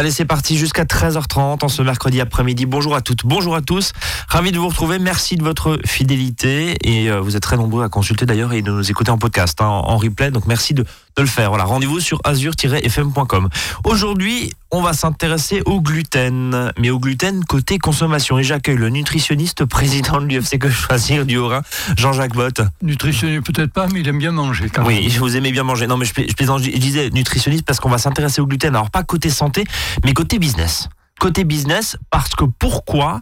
Allez, c'est parti jusqu'à 13h30 en ce mercredi après-midi. Bonjour à toutes, bonjour à tous. Ravi de vous retrouver. Merci de votre fidélité et euh, vous êtes très nombreux à consulter d'ailleurs et de nous écouter en podcast, hein, en replay. Donc merci de, de le faire. Voilà, rendez-vous sur azur-fm.com. Aujourd'hui, on va s'intéresser au gluten, mais au gluten côté consommation. Et j'accueille le nutritionniste président de l'UFC Que Choisir du Haut-Rhin, Jean-Jacques Bott. Nutritionniste peut-être pas, mais il aime bien manger. Quand oui, vous aimez bien manger. Non, mais je, je, je disais nutritionniste parce qu'on va s'intéresser au gluten. Alors pas côté santé, mais côté business. Côté business, parce que pourquoi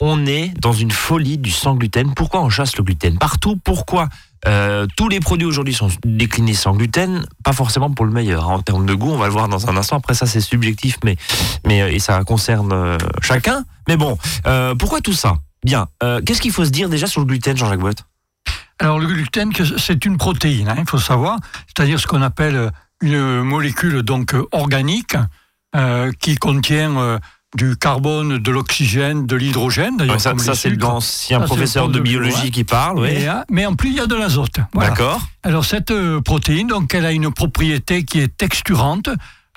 on est dans une folie du sans gluten? Pourquoi on chasse le gluten? Partout Pourquoi euh, tous les produits aujourd'hui sont déclinés sans gluten, pas forcément pour le meilleur. En termes de goût, on va le voir dans un instant. Après ça, c'est subjectif, mais mais euh, et ça concerne euh, chacun. Mais bon, pourquoi tout ça? Bien. Qu'est-ce qu'il faut se dire déjà sur le gluten, Jean-Jacques Boîte Alors le gluten, c'est une protéine. Hein, il faut savoir, c'est-à-dire ce qu'on appelle une molécule donc organique qui contient du carbone, de l'oxygène, de l'hydrogène. D'ailleurs, ça, c'est l'ancien professeur de, biologie qui parle. Oui. Hein, mais, en plus, il y a de l'azote. D'accord. Alors cette euh, protéine, donc, elle a une propriété qui est texturante.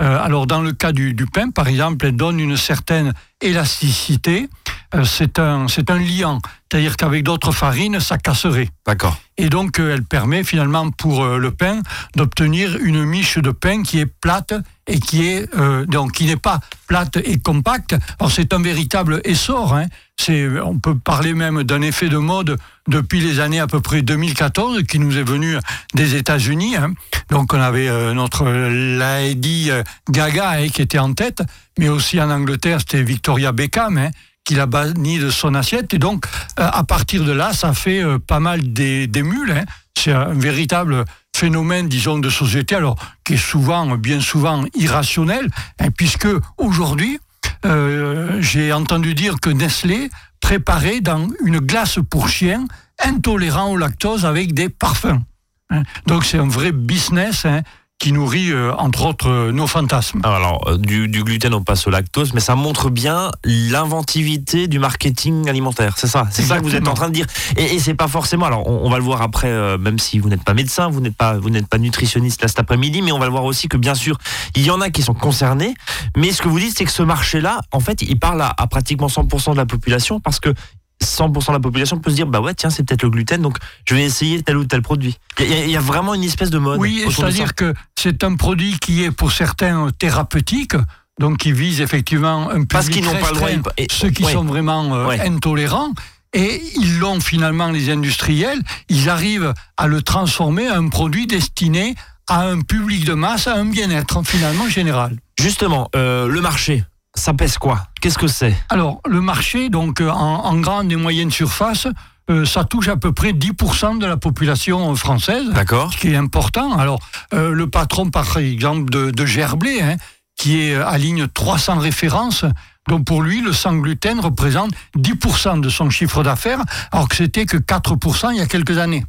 Euh, alors dans le cas du, du, pain, par exemple, elle donne une certaine élasticité. Euh, c'est un, c'est un liant, c'est-à-dire qu'avec d'autres farines, ça casserait. D'accord. Et donc, elle permet finalement pour le pain d'obtenir une miche de pain qui est plate et qui est euh, donc qui n'est pas plate et compacte. Alors c'est un véritable essor. Hein. C'est, on peut parler même d'un effet de mode depuis les années à peu près 2014 qui nous est venu des États-Unis. Hein. Donc on avait euh, notre Lady Gaga hein, qui était en tête, mais aussi en Angleterre c'était Victoria Beckham. Hein, qui l'a banni de son assiette et donc euh, à partir de là ça fait pas mal d'émules hein. c'est un véritable phénomène, disons, de société, alors qui est souvent, bien souvent, irrationnel, hein, puisque aujourd'hui, euh, j'ai entendu dire que Nestlé préparait dans une glace pour chien intolérant au lactose avec des parfums. Hein. Donc c'est un vrai business. Hein, qui nourrit euh, entre autres euh, nos fantasmes. Alors, euh, du, gluten on passe au lactose, mais ça montre bien l'inventivité du marketing alimentaire. C'est ça, c'est ça que vous êtes en train de dire. Et, c'est pas forcément. Alors, on, va le voir après, même si vous n'êtes pas médecin, vous n'êtes pas, vous n'êtes pas nutritionniste là cet après-midi, mais on va le voir aussi que bien sûr, il y en a qui sont concernés. Mais ce que vous dites, c'est que ce marché-là, en fait, il parle à, à pratiquement 100% de la population parce que 100% de la population peut se dire bah ouais tiens c'est peut-être le gluten donc je vais essayer tel ou tel produit. Il y, a vraiment une espèce de mode. Oui, c'est-à-dire que c'est un produit qui est pour certains thérapeutique, donc qui vise effectivement un public Parce qu'ils n'ont pas le droit, et, ceux qui sont vraiment euh, intolérants. Et ils l'ont finalement les industriels, ils arrivent à le transformer en un produit destiné à un public de masse, à un bien-être finalement général. Justement, euh, le marché, ça pèse quoi? Qu'est-ce que c'est? Alors, le marché, donc euh, en, grande et moyenne surface, euh, ça touche à peu près 10% de la population française. D'accord. Ce qui est important. Alors, euh, le patron, par exemple, de, Gerblé, hein, qui est à ligne 300 références, donc pour lui, le sang gluten représente 10% de son chiffre d'affaires, alors que c'était que 4% il y a quelques années.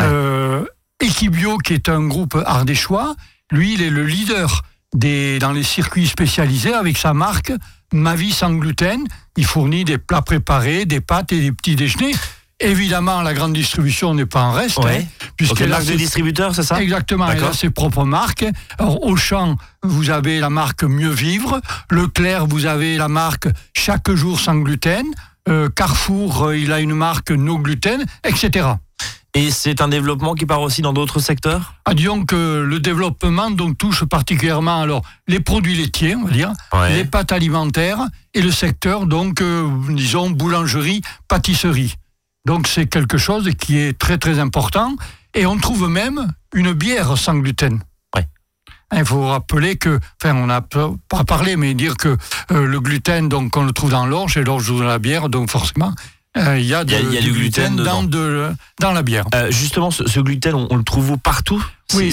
Euh, Equibio, qui est un groupe ardéchois, lui, il est le leader dans les circuits spécialisés avec sa marque Ma vie sans gluten. Il fournit des plats préparés, des pâtes et des petits déjeuners. Évidemment, la grande distribution n'est pas en reste. Ouais. Hein, puisque okay, marque de distributeur, c'est ça? Exactement, elle a ses propres marques. Alors, Auchan, vous avez la marque Mieux Vivre. Leclerc, vous avez la marque Chaque jour sans gluten. Euh, Carrefour, euh, il a une marque No Gluten, etc. Et c'est un développement qui part aussi dans d'autres secteurs? Ah, Disons que le développement donc, touche particulièrement alors, les produits laitiers, on va dire, les pâtes alimentaires et le secteur, donc, euh, disons, boulangerie, pâtisserie. Donc c'est quelque chose qui est très très important. Et on trouve même une bière sans gluten. Il faut rappeler que, enfin, on n'a pas parlé, mais dire que euh, le gluten, donc, on le trouve dans l'orge et l'orge dans la bière, donc forcément, euh, il y, a, du, gluten, dans, dans, la bière. Euh, justement, ce, gluten, on, le trouve partout Oui,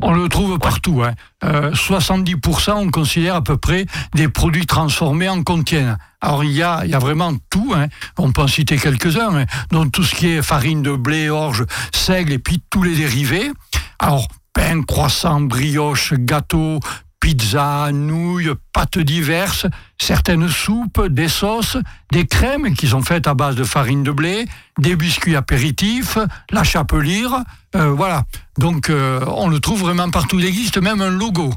on le trouve partout. 70% hein. euh, on considère à peu près des produits transformés en contiennent. Alors il y a, il y a vraiment tout, hein. on peut en citer quelques-uns, hein. donc tout ce qui est farine de blé, orge, seigle et puis tous les dérivés. Alors pain, croissant, brioche, gâteau, pizza, nouilles, pâtes diverses, certaines soupes, des sauces, des crèmes qui sont faites à base de farine de blé, des biscuits apéritifs, la chapelure, euh, voilà. Donc euh, on le trouve vraiment partout. Il existe même un logo.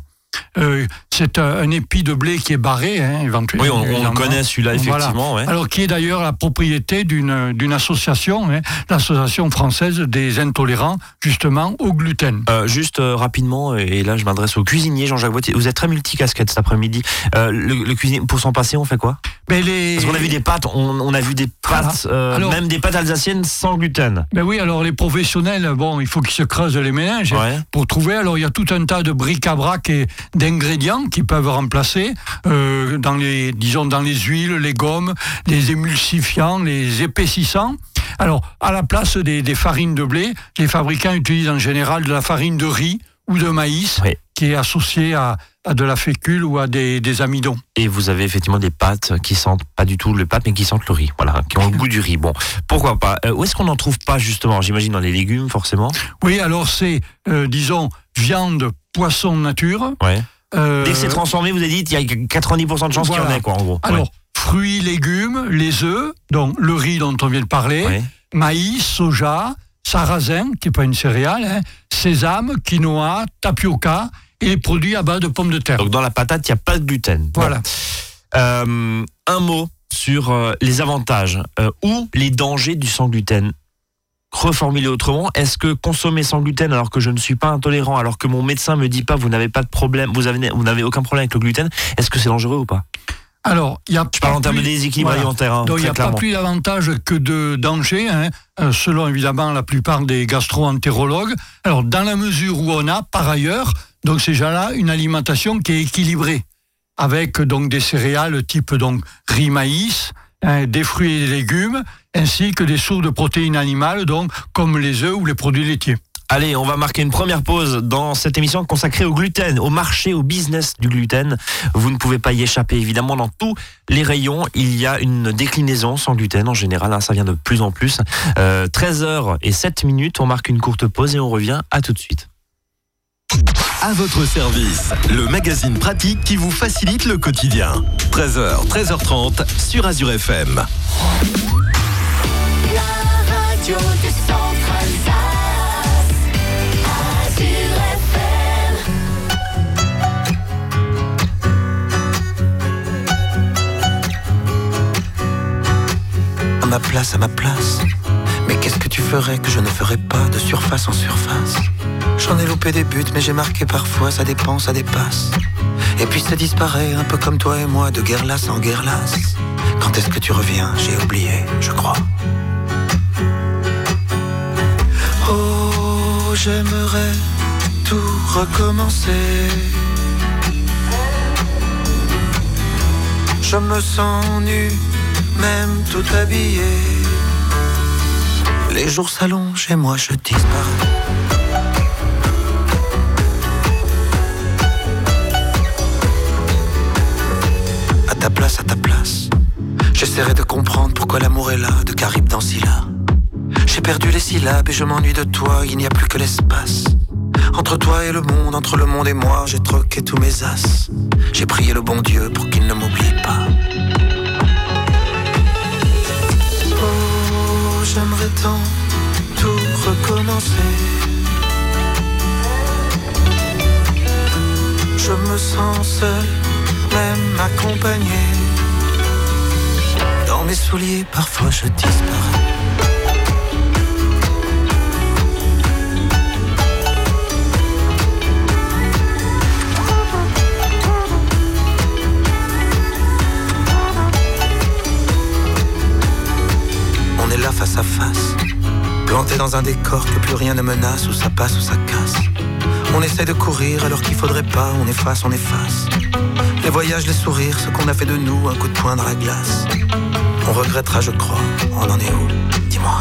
Euh, c'est un, épi de blé qui est barré, hein, éventuellement. Oui, on, connaît celui-là, effectivement. Alors, qui est d'ailleurs la propriété d'une association, hein, l'association française des intolérants, justement, au gluten. Euh, juste euh, rapidement, et là, je m'adresse au cuisinier Jean-Jacques Boitier. Vous êtes très multicasquette cet après-midi. le, cuisinier, pour s'en passer, on fait quoi? Ben les... Parce qu'on a vu des pâtes, on, a vu des pâtes, même des pâtes alsaciennes sans gluten. Ben oui, alors les professionnels, bon, il faut qu'ils se creusent les méninges pour trouver. Alors, il y a tout un tas de bric-à-brac et d'ingrédients qui peuvent remplacer euh, dans les, disons, dans les huiles, les gommes, les émulsifiants, les épaississants. Alors, à la place des, farines de blé, les fabricants utilisent en général de la farine de riz ou de maïs, qui est associée à, de la fécule ou à des, amidons. Et vous avez effectivement des pâtes qui sentent pas du tout le pâte, mais qui sentent le riz, voilà, qui ont le goût du riz. Bon, pourquoi pas? Euh, Où est-ce qu'on n'en trouve pas justement? J'imagine dans les légumes, forcément. Oui, alors c'est, euh, disons, viande, poisson, nature. Ouais. Euh, Dès que c'est transformé, vous avez dit, il y a 90% de chances qu'il y en ait, quoi, en gros. Alors, fruits, légumes, les œufs, donc le riz dont on vient de parler, maïs, soja, sarrasin, qui n'est pas une céréale, hein, sésame, quinoa, tapioca et les produits à base de pommes de terre. Donc dans la patate, il n'y a pas de gluten. Voilà. Euh, un mot sur euh, les avantages ou les dangers du sans gluten reformuler autrement, est-ce que consommer sans gluten alors que je ne suis pas intolérant, alors que mon médecin me dit pas vous n'avez pas de problème, vous avez vous n'avez aucun problème avec le gluten, est-ce que c'est dangereux ou pas? Alors, il y a je parle en termes de déséquilibre alimentaire. Hein, Donc, il n'y a pas plus d'avantages que de dangers, hein, euh, selon évidemment la plupart des gastro-entérologues. Alors, dans la mesure où on a, par ailleurs, donc c'est déjà là une alimentation qui est équilibrée, avec donc des céréales type donc riz maïs, hein, des fruits et des légumes, ainsi que des sources de protéines animales, donc comme les œufs ou les produits laitiers. Allez, on va marquer une première pause dans cette émission consacrée au gluten, au marché, au business du gluten. Vous ne pouvez pas y échapper, évidemment. Dans tous les rayons, il y a une déclinaison sans gluten en général. Hein, ça vient de plus en plus. 13h euh, et 7 minutes, on marque une courte pause et on revient. À tout de suite. À votre service, le magazine pratique qui vous facilite le quotidien. 13h, 13h30 sur Azure FM. À ma place, à ma place. Mais qu'est-ce que tu ferais que je ne ferais pas de surface en surface? J'en ai loupé des buts, mais j'ai marqué parfois, ça dépend, ça dépasse. Et puis ça disparaît, un peu comme toi et moi, de guerre lasse en guerre lasse. Quand est-ce que tu reviens? J'ai oublié, je crois. Oh, j'aimerais tout recommencer. Je me sens nu, même tout habillé. Les jours s'allongent et moi je disparais. À ta place. J'essaierai de comprendre pourquoi l'amour est là, de Caribe dans Scylla. J'ai perdu les syllabes et je m'ennuie de toi, il n'y a plus que l'espace. Entre toi et le monde, entre le monde et moi, j'ai troqué tous mes as. J'ai prié le bon Dieu pour qu'il ne m'oublie pas. Oh, j'aimerais tant tout recommencer. Je me sens seul, même accompagné. Dans mes souliers, parfois je disparais. face à face. Planté dans un décor que plus rien ne menace, où ça passe ou ça casse. On essaie de courir alors qu'il faudrait pas, on efface, on efface. Les voyages, les sourires, ce qu'on a fait de nous, un coup de poing dans la glace. On regrettera, je crois. On en est où? Dis-moi.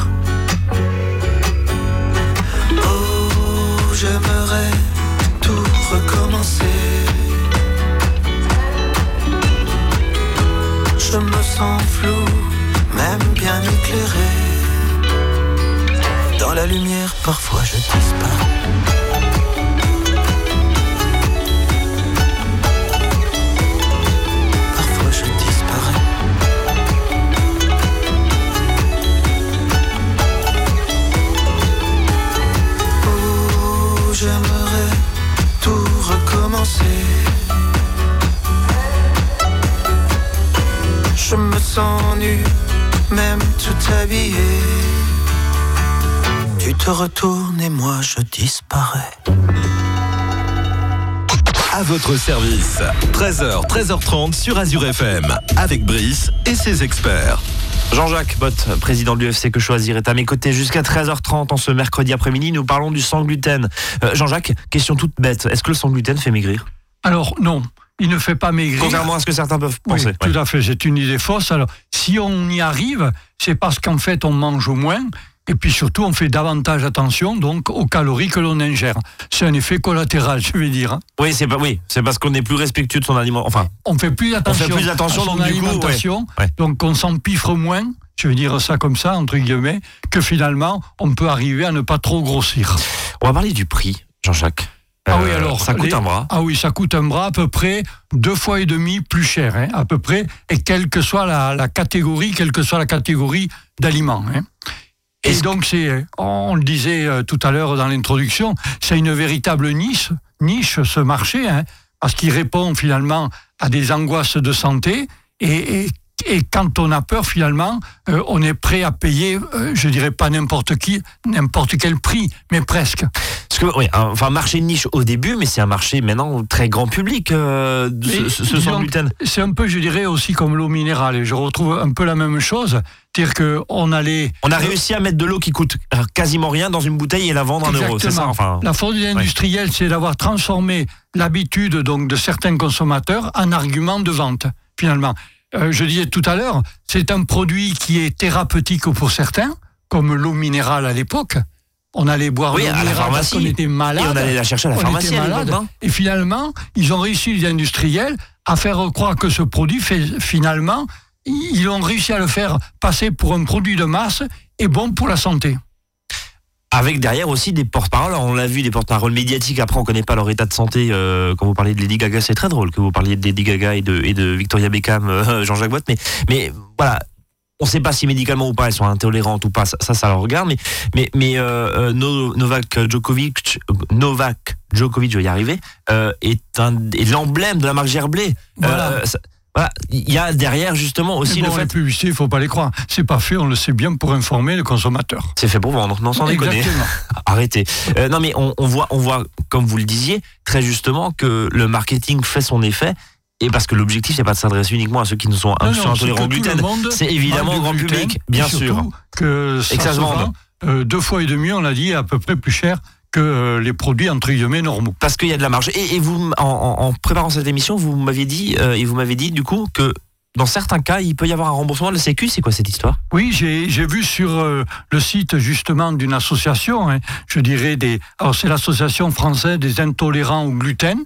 Oh, j'aimerais tout recommencer. Je me sens flou, même bien éclairé. Dans la lumière, parfois je disparais. tout recommencer. Je me sens nu, même tout habillé. Tu te retournes et moi je disparais. À votre service, 13h, 13h30 sur Azure FM, avec Brice et ses experts. Jean-Jacques Bott, président de l'UFC Que Choisir, est à mes côtés jusqu'à 13h30 en ce mercredi après-midi. Nous parlons du sans gluten. Euh, Jean-Jacques, question toute bête. Est-ce que le sans gluten fait maigrir? Alors non, il ne fait pas maigrir. Contrairement à ce que certains peuvent Oui, penser. tout à fait, c'est une idée fausse. Alors, si on y arrive, c'est parce qu'en fait, on mange moins. Et puis surtout, on fait davantage attention donc aux calories que l'on ingère. C'est un effet collatéral, je vais dire. hein. Oui, c'est pas, oui, c'est parce qu'on est plus respectueux de son aliment. Enfin, On fait plus attention, plus attention, à son donc du coup, alimentation, ouais, ouais. donc on s'empiffre moins. Je vais dire ça comme ça, entre guillemets, que finalement, on peut arriver à ne pas trop grossir. on va parler du prix, Jean-Jacques. Ah oui, Euh, alors. Ça coûte les- un bras. Ah oui, ça coûte un bras à peu près deux fois et demi plus cher, hein, à peu près, et quelle que soit la, la catégorie, quelle que soit la catégorie d'aliments. hein. Et donc, c'est, on le disait euh, tout à l'heure dans l'introduction, c'est une véritable niche, niche ce marché, hein, parce qu'il répond finalement à des angoisses de santé. Et, et, et quand on a peur, finalement, euh, on est prêt à payer, euh, je dirais pas n'importe qui, n'importe quel prix, mais presque. Parce que, oui, un- enfin, marché de niche au début, mais c'est un marché maintenant très grand public, euh, ce, ce- sans gluten. C'est un peu, je dirais, aussi comme l'eau minérale. Et je retrouve un peu la même chose. C'est-à-dire qu'on allait. On a réussi à mettre de l'eau qui coûte euh, quasiment rien dans une bouteille et la vendre un euro. C'est ça, enfin. La faute industrielle, c'est d'avoir transformé l'habitude donc de certains consommateurs en argument de vente, finalement. Euh, je disais tout à l'heure, c'est un produit qui est thérapeutique pour certains, comme l'eau minérale à l'époque. On allait boire Oui, l'eau minérale parce qu'on était malade. Et on allait la chercher à la on pharmacie était malade. Et finalement, ils ont réussi, les industriels, à faire croire que ce produit, fait, finalement, ils ont réussi à le faire passer pour un produit de masse et bon pour la santé. Avec derrière aussi des porte-paroles. On l'a vu, des porte-paroles médiatiques. Après, on connaît pas leur état de santé. euh, quand vous parliez de Lady Gaga, c'est très drôle que vous parliez de Lady Gaga et de, et de Victoria Beckham, euh, Jean-Jacques Bott. Mais, mais voilà. On ne sait pas si médicalement ou pas elles sont intolérantes ou pas, ça, ça, ça leur regarde. Mais, mais, mais euh, No- Novak Djokovic, Novak Djokovic, je vais y arriver, euh, est, l'emblème de la marque Gerblé. Voilà. Euh, voilà. Il y a derrière justement aussi Mais bon, le les fait. publicités, il faut pas les croire. C'est pas fait, on le sait bien, pour informer le consommateur. C'est fait pour vendre, non sans déconner. Arrêtez. Euh, non, mais on, on voit, on voit, comme vous le disiez, très justement que le marketing fait son effet. Et parce que l'objectif, c'est pas de s'adresser uniquement à ceux qui ne sont, Non, non, intolérants au gluten. C'est évidemment au grand public, bien sûr. Que ça, Et que ça se vende. vend, euh, deux fois et demi, on l'a dit, à peu près plus cher que euh, les produits entre guillemets normaux. Parce qu'il y a de la marge. Et, et vous, en, préparant cette émission, vous m'aviez dit, euh, et vous m'avez dit du coup que dans certains cas, il peut y avoir un remboursement de la Sécu. C'est quoi cette histoire? Oui, j'ai j'ai vu sur euh, le site justement d'une association, hein, je dirais des. Alors c'est l'association française des intolérants au gluten.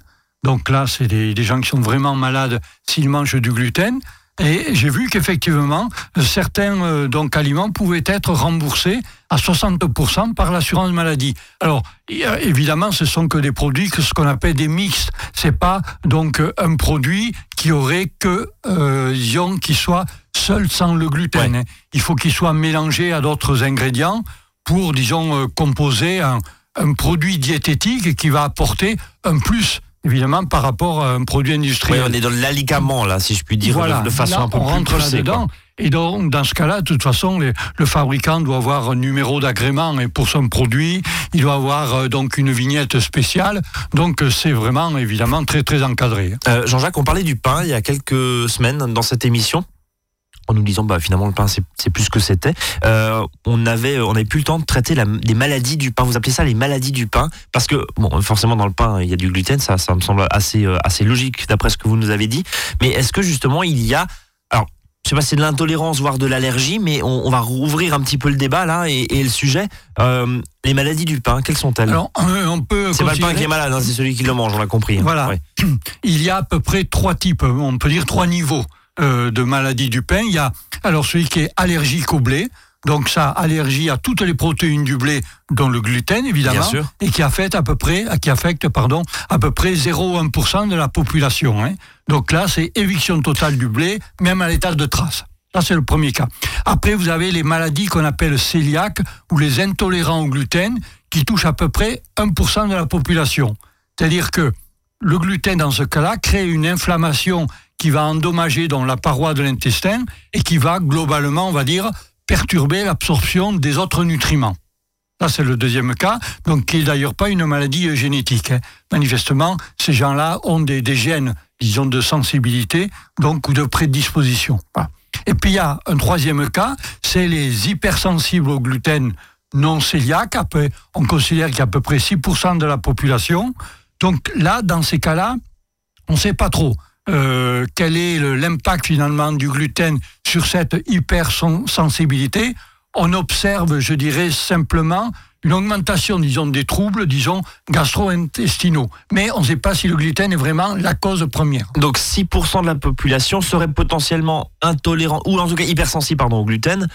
Donc là, c'est des, des gens qui sont vraiment malades s'ils mangent du gluten. Et j'ai vu qu'effectivement, certains euh, donc aliments pouvaient être remboursés à 60% par l'assurance maladie. Alors, évidemment, ce sont que des produits que ce qu'on appelle des mixtes. C'est pas donc euh, un produit qui aurait que, euh, disons, qui soit seul sans le gluten. Ouais. hein. Il faut qu'il soit mélangé à d'autres ingrédients pour, disons, euh, composer un, un produit diététique qui va apporter un plus, évidemment, par rapport à un produit Oui, industriel. on est dans l'alicament, là, si je puis dire, de- de, façon Là, un peu on plus rentre là-dedans. Et donc, dans ce cas-là, de toute façon, les- le fabricant doit avoir un numéro d'agrément et pour son produit. Il doit avoir euh, donc une vignette spéciale. Donc, euh, c'est vraiment, évidemment, très, très encadré. Euh, Jean-Jacques, on parlait du pain il y a quelques semaines dans cette émission. En nous disant, bah, finalement, le pain, c'est plus ce que c'était. Euh, on avait, on avait plus le temps de traiter la, les maladies du pain. Vous appelez ça les maladies du pain? Parce que, bon, forcément, dans le pain, il y a du gluten. Ça, ça me semble assez, euh, assez logique d'après ce que vous nous avez dit. Mais est-ce que, justement, il y a. Alors, je sais pas si c'est de l'intolérance, voire de l'allergie, mais on, on va rouvrir un petit peu le débat, là, et, et le sujet. Euh, les maladies du pain, quelles sont-elles? Alors, on peut C'est pas le pain qui est malade, hein, c'est celui qui le mange, on l'a compris. hein. Voilà. Ouais. il y a à peu près trois types, on peut dire trois niveaux euh, de maladie du pain. Il y a alors celui qui est allergique au blé, donc ça, allergie à toutes les protéines du blé, dont le gluten évidemment, et qui affecte à peu près, qui affecte pardon, à peu près 0,1% de la population. hein. Donc là, c'est éviction totale du blé, même à l'état de trace. Ça, c'est le premier cas. Après, vous avez les maladies qu'on appelle cœliaques ou les intolérants au gluten, qui touchent à peu près 1% de la population. C'est-à-dire que le gluten, dans ce cas-là, crée une inflammation qui va endommager donc, la paroi de l'intestin et qui va globalement, on va dire, perturber l'absorption des autres nutriments. Ça, c'est le deuxième cas, donc qui n'est d'ailleurs pas une maladie euh, génétique. Hein. Manifestement, ces gens-là ont des, gènes, disons, de sensibilité, donc, ou de prédisposition. Et puis, il y a un troisième cas, c'est les hypersensibles au gluten non cœliaques. On considère qu'il y a à peu près 6% de la population. Donc là, dans ces cas-là, on ne sait pas trop. Euh, quel est l'impact finalement du gluten sur cette hypersensibilité? On observe, je dirais simplement, une augmentation, disons, des troubles, disons, gastro-intestinaux. Mais on ne sait pas si le gluten est vraiment la cause première. Donc 6% de la population serait potentiellement intolérant, ou en tout cas hypersensible pardon, au gluten.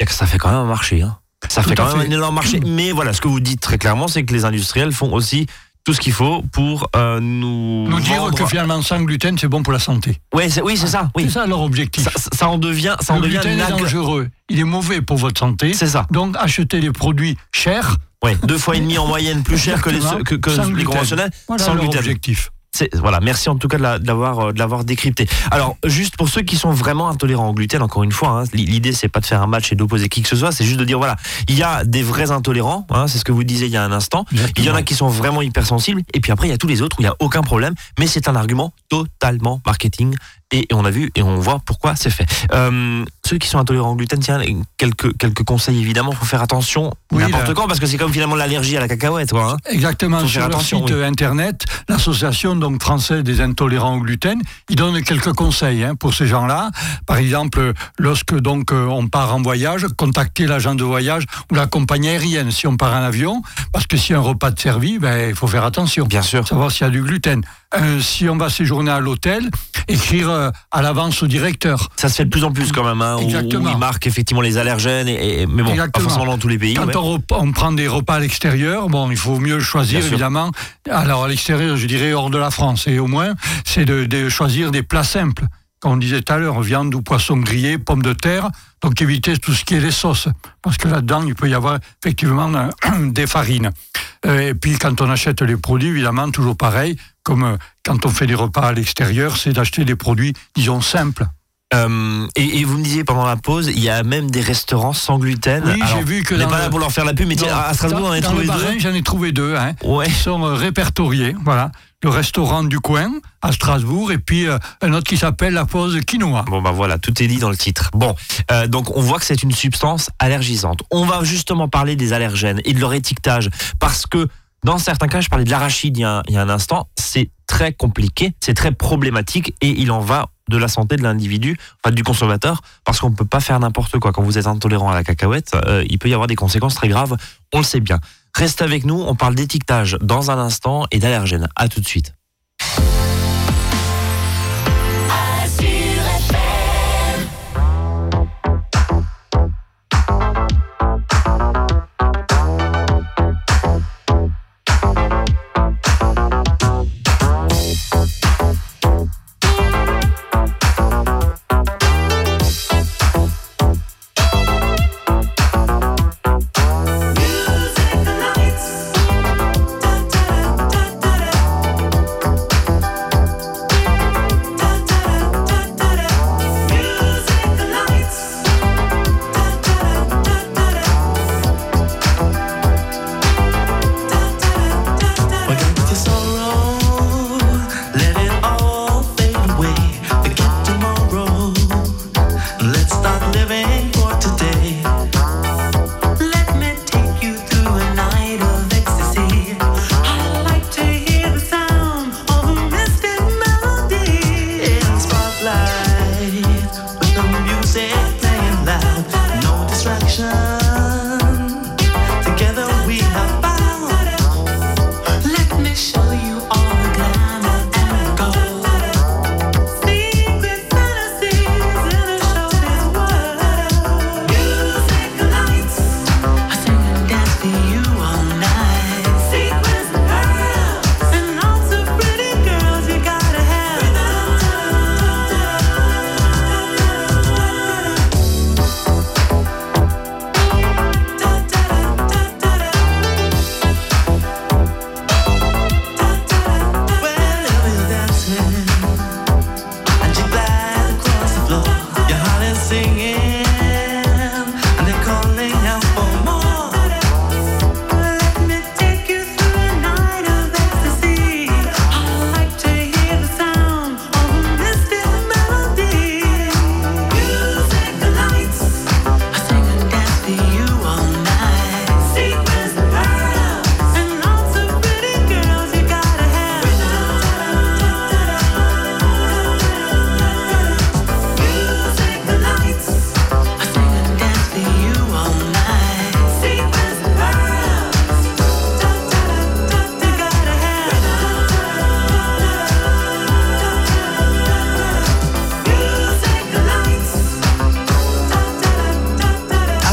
Et que ça fait quand même un marché. Hein. Ça fait quand même un énorme marché. Mais voilà, ce que vous dites très clairement, c'est que les industriels font aussi tout ce qu'il faut pour euh, nous nous dire que finalement sans gluten c'est bon pour la santé. Ouais, oui, c'est ça. Oui. C'est ça leur objectif. Ça, en devient, ça le en devient gluten est dangereux. Il est mauvais pour votre santé. C'est ça. Donc achetez des produits chers. Ouais, deux fois et demi en moyenne plus chers que les que, que les conventionnels. Voilà sans leur gluten. objectif. Voilà, merci en tout cas de la- l'avoir euh, de l'avoir décrypté. Alors, juste pour ceux qui sont vraiment intolérants au gluten, encore une fois, hein, l'idée c'est pas de faire un match et d'opposer qui que ce soit, c'est juste de dire voilà, il y a des vrais intolérants, hein, c'est ce que vous disiez il y a un instant. Il y en a qui sont vraiment hypersensibles, et puis après il y a tous les autres où il y a aucun problème, mais c'est un argument totalement marketing. Et, et on a vu et on voit pourquoi c'est fait. Euh, ceux qui sont intolérants au gluten, tiens, quelques quelques conseils évidemment, faut faire attention Oui, n'importe là- quand parce que c'est comme finalement l'allergie à la cacahuète, quoi. hein. Exactement, Faut sur leur site oui. internet, l'association donc française des intolérants au gluten, ils donnent quelques conseils hein, pour ces gens-là. Par exemple, lorsque donc euh, on part en voyage, contacter l'agent de voyage ou la compagnie aérienne si on part en avion, parce que si un repas de servi, ben il faut faire attention. Bien sûr. Savoir s'il y a du gluten. Euh, si on va séjourner à l'hôtel, écrire euh, à l'avance au directeur. Ça se fait de plus en plus quand même, hein, où- où, Exactement. ils marquent effectivement les allergènes, et, et- mais bon, Exactement. pas forcément dans tous les pays. Quand ouais. on, prend des repas à l'extérieur, bon, il faut mieux choisir évidemment. Alors à l'extérieur, je dirais hors de la France, et au moins, c'est de, de choisir des plats simples. Comme on disait tout à l'heure, viande ou poisson grillé, pommes de terre. Donc éviter tout ce qui est les sauces, parce que là-dedans, il peut y avoir effectivement des farines. Euh, et puis quand on achète les produits, évidemment, toujours pareil, comme euh, quand on fait des repas à l'extérieur, c'est d'acheter des produits, disons, simples. Euh, et, et vous me disiez pendant la pause, il y a même des restaurants sans gluten. Oui, j'ai vu que On n'est pas le- là pour leur faire la pub, mais tiens, à Strasbourg, dans- on en a dans trouvé deux. J'en ai trouvé deux. Hein. Ouais. qui sont euh, répertoriés. Voilà, le restaurant du coin à Strasbourg et puis euh, un autre qui s'appelle la pause quinoa. Bon bah voilà, tout est dit dans le titre. Bon, donc on voit que c'est une substance allergisante. On va justement parler des allergènes et de leur étiquetage parce que dans certains cas, je parlais de l'arachide il, y a un- instant, c'est très compliqué, c'est très problématique et il en va de la santé de l'individu, enfin du consommateur, parce qu'on ne peut pas faire n'importe quoi. Quand vous êtes intolérant à la cacahuète, euh, il peut y avoir des conséquences très graves, on le sait bien. Reste avec nous, on parle d'étiquetage dans un instant et d'allergènes. À tout de suite.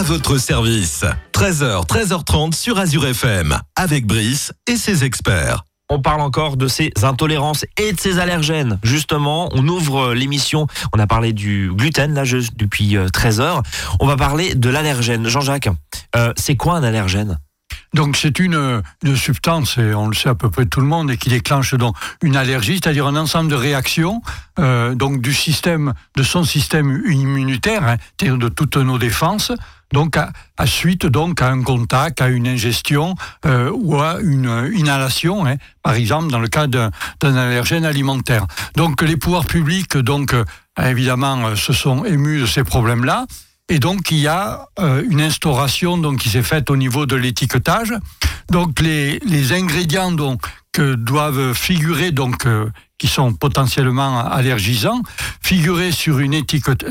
Votre service. 13h, 13h30 sur Azure FM, avec Brice et ses experts. On parle encore de ces intolérances et de ces allergènes. Justement, on ouvre l'émission. On a parlé du gluten, là, juste depuis 13 euh, heures. On va parler de l'allergène. Jean-Jacques, euh, c'est quoi un allergène? Donc c'est une, une, substance, et on le sait à peu près tout le monde, et qui déclenche donc une allergie, c'est-à-dire un ensemble de réactions euh, donc du système, de son système immunitaire, hein, c'est-à-dire de toutes nos défenses, donc à, suite donc à un contact, à une ingestion euh, ou à une inhalation, hein, par exemple dans le cas d'un allergène alimentaire. Donc les pouvoirs publics donc euh, évidemment euh, se sont émus de ces problèmes-là. Et donc il y a une instauration donc qui s'est faite au niveau de l'étiquetage. Donc les, les ingrédients donc que doivent figurer donc qui sont potentiellement allergisants figurer sur une étiquette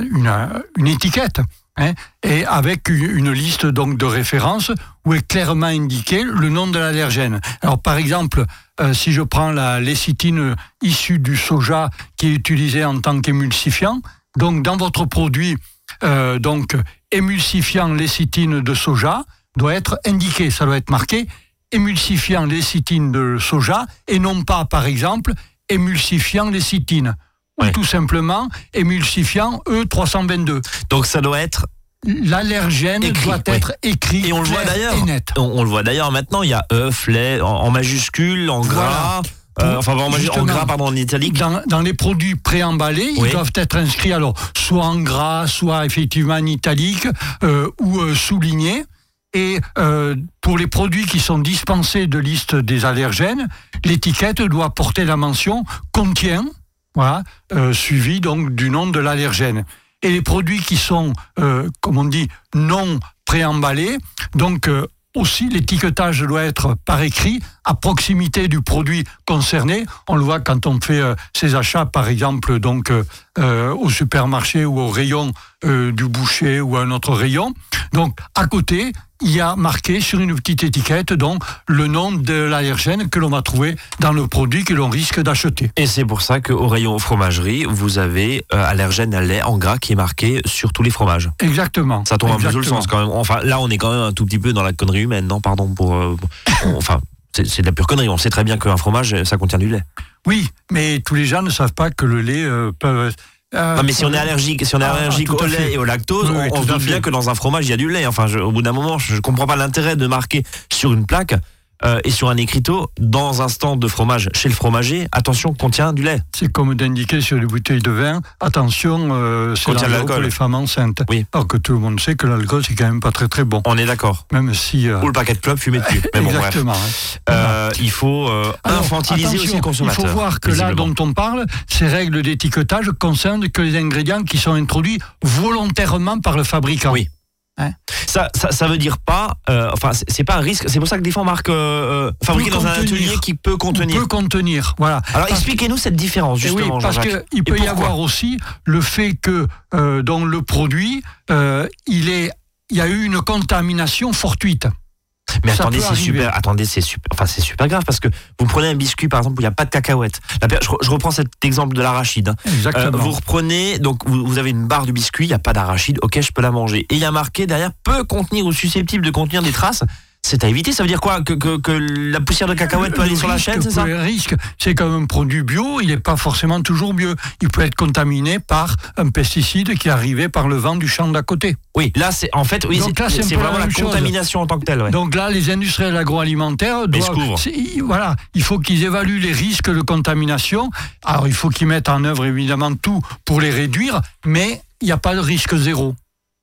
Hein, et avec une liste donc de références où est clairement indiqué le nom de l'allergène. Alors par exemple, euh, si je prends la lécithine issue du soja qui est utilisée en tant qu'émulsifiant, donc dans votre produit, euh, donc émulsifiant lécithine de soja doit être indiqué, ça doit être marqué émulsifiant lécithine de soja et non pas par exemple émulsifiant lécithine ou tout simplement émulsifiant E322. Donc ça doit être l'allergène doit être écrit et on le voit d'ailleurs. on, le voit d'ailleurs maintenant. Il y a œuf lait en, majuscule en gras euh, enfin en, gras pardon en italique. dans, les produits préemballés ils doivent être inscrits alors soit en gras soit effectivement en italique euh, ou euh, soulignés. Et pour les produits qui sont dispensés de liste des allergènes l'étiquette doit porter la mention contient voilà, euh, suivi donc du nom de l'allergène. Et les produits qui sont, euh, comme on dit, non préemballés, donc euh, aussi l'étiquetage doit être par écrit à proximité du produit concerné. On le voit quand on fait ses achats, par exemple, donc au supermarché ou au rayon du boucher ou à un autre rayon. Donc à côté, il y a marqué sur une petite étiquette donc le nom de l'allergène que l'on va trouver dans le produit que l'on risque d'acheter. Et c'est pour ça qu'au rayon fromagerie, vous avez euh, allergène à lait en gras qui est marqué sur tous les fromages. Exactement. Ça tombe un peu sous le sens quand même. Enfin, là, on est quand même un tout petit peu dans la connerie humaine, non Pardon pour. Euh, enfin, c'est de la pure connerie. On sait très bien qu'un fromage, ça contient du lait. Oui, mais tous les gens ne savent pas que le lait euh, peut euh, non, mais si on est allergique, si on est ah, allergique au lait et au lactose, on, se doute bien que dans un fromage il y a du lait. Enfin, au bout d'un moment, je, je comprends pas l'intérêt de marquer sur une plaque euh, et sur un écriteau, dans un stand de fromage chez le fromager, attention, contient du lait. C'est comme d'indiquer sur les bouteilles de vin, attention, euh, c'est l'alcool pour les femmes enceintes. Oui. Alors que tout le monde sait que l'alcool, c'est quand même pas très très bon. On est d'accord. Même si... Euh... Ou le paquet de club fumé dessus. Mais bon, Exactement. Euh, il faut infantiliser aussi le consommateur. Il faut voir que là dont on parle, ces règles d'étiquetage concernent que les ingrédients qui sont introduits volontairement par le fabricant. Oui. Ça, ça, ça, veut dire pas, euh, enfin, c'est pas un risque. C'est pour ça que des fois on marque euh, euh fabriqué dans un atelier qui peut contenir. Peut contenir, voilà. Alors expliquez-nous cette différence eh justement. Oui, parce qu'il peut y avoir aussi le fait que euh, dans le produit, il est, il y a eu une contamination fortuite. Mais attendez, c'est super. Attendez, c'est super. Enfin, c'est super grave parce que vous prenez un biscuit, par exemple, où il n'y a pas de cacahuètes. je, reprends cet exemple de l'arachide. Hein. Exactement. vous reprenez, donc vous, avez une barre de biscuit, il n'y a pas d'arachide. Ok, je peux la manger. Et il y a marqué derrière peut contenir ou susceptible de contenir des traces c'est à éviter. Ça veut dire quoi que, que, la poussière de cacahuète peut aller sur la chaîne, c'est ça Le risque, c'est comme un produit bio, il n'est pas forcément toujours bio. Il peut être contaminé par un pesticide qui est arrivé par le vent du champ d'à côté. Oui, là, c'est en fait, oui, c'est vraiment la, contamination en tant que telle. Donc là, les industriels agroalimentaires doivent. Voilà, il faut qu'ils évaluent les risques de contamination. Alors, il faut qu'ils mettent en œuvre évidemment tout pour les réduire, mais il n'y a pas de risque zéro.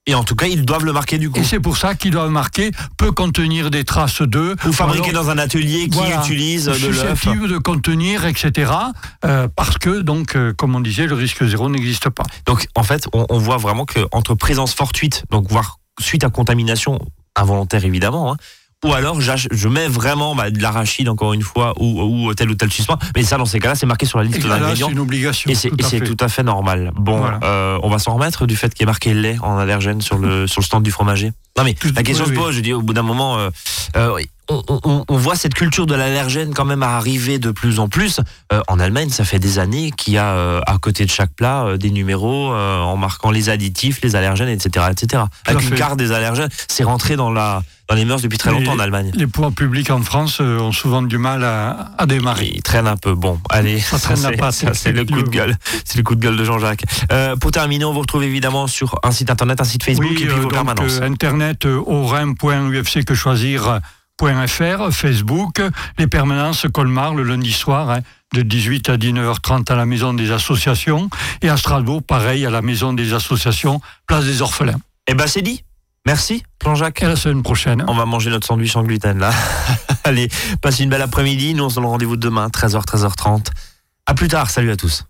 Et en tout cas, ils doivent le marquer du coup. Et c'est pour ça qu'ils doivent marquer peut contenir des traces de. Ou fabriquer dans un atelier qui utilise de l'œuf. de contenir, etc. Euh, parce que, donc, euh, comme on disait, le risque zéro n'existe pas. Donc, en fait, on, on voit vraiment qu'entre présence fortuite, donc voire suite à contamination involontaire évidemment, hein, ou alors je mets vraiment bah, de l'arachide encore une fois ou, ou tel ou tel suspens. Mais ça dans ces cas-là c'est marqué sur la liste d'ingrédients. C'est une obligation. Et c'est tout, à fait. normal. Bon euh, on va s'en remettre du fait qu'il y ait marqué lait en allergène sur le sur le stand du fromager. Non mais la question se pose je dis au bout d'un moment euh, euh, on, on- on voit cette culture de l'allergène quand même arriver de plus en plus. Euh, en Allemagne, ça fait des années qu'il y a euh, à côté de chaque plat euh, des numéros en marquant les additifs, les allergènes, etc., etc. Tout Avec une carte des allergènes, c'est rentré dans la dans les mœurs depuis très longtemps en Allemagne. Les pouvoirs publics en France euh, ont souvent du mal à, à démarrer. Il traîne un peu. Bon, allez, Ça ça, c'est le coup de gueule. C'est le coup de gueule de Jean-Jacques. Euh, pour terminer, on vous retrouve évidemment sur un site internet, un site Facebook oui, et puis euh, vos donc, permanences. internet euh, orin.ufcquechoisir.fr, Facebook, les permanences Colmar le lundi soir hein, de 18 à 19h30 à la maison des associations et à Strasbourg pareil à la maison des associations Place des Orphelins. Eh ben, c'est dit. Merci, Jean-Jacques. La semaine prochaine. On va manger notre sandwich sans gluten là. Allez, passez une belle après-midi. Nous, on se donne rendez-vous demain, 13h, 13h30. À plus tard. Salut à tous.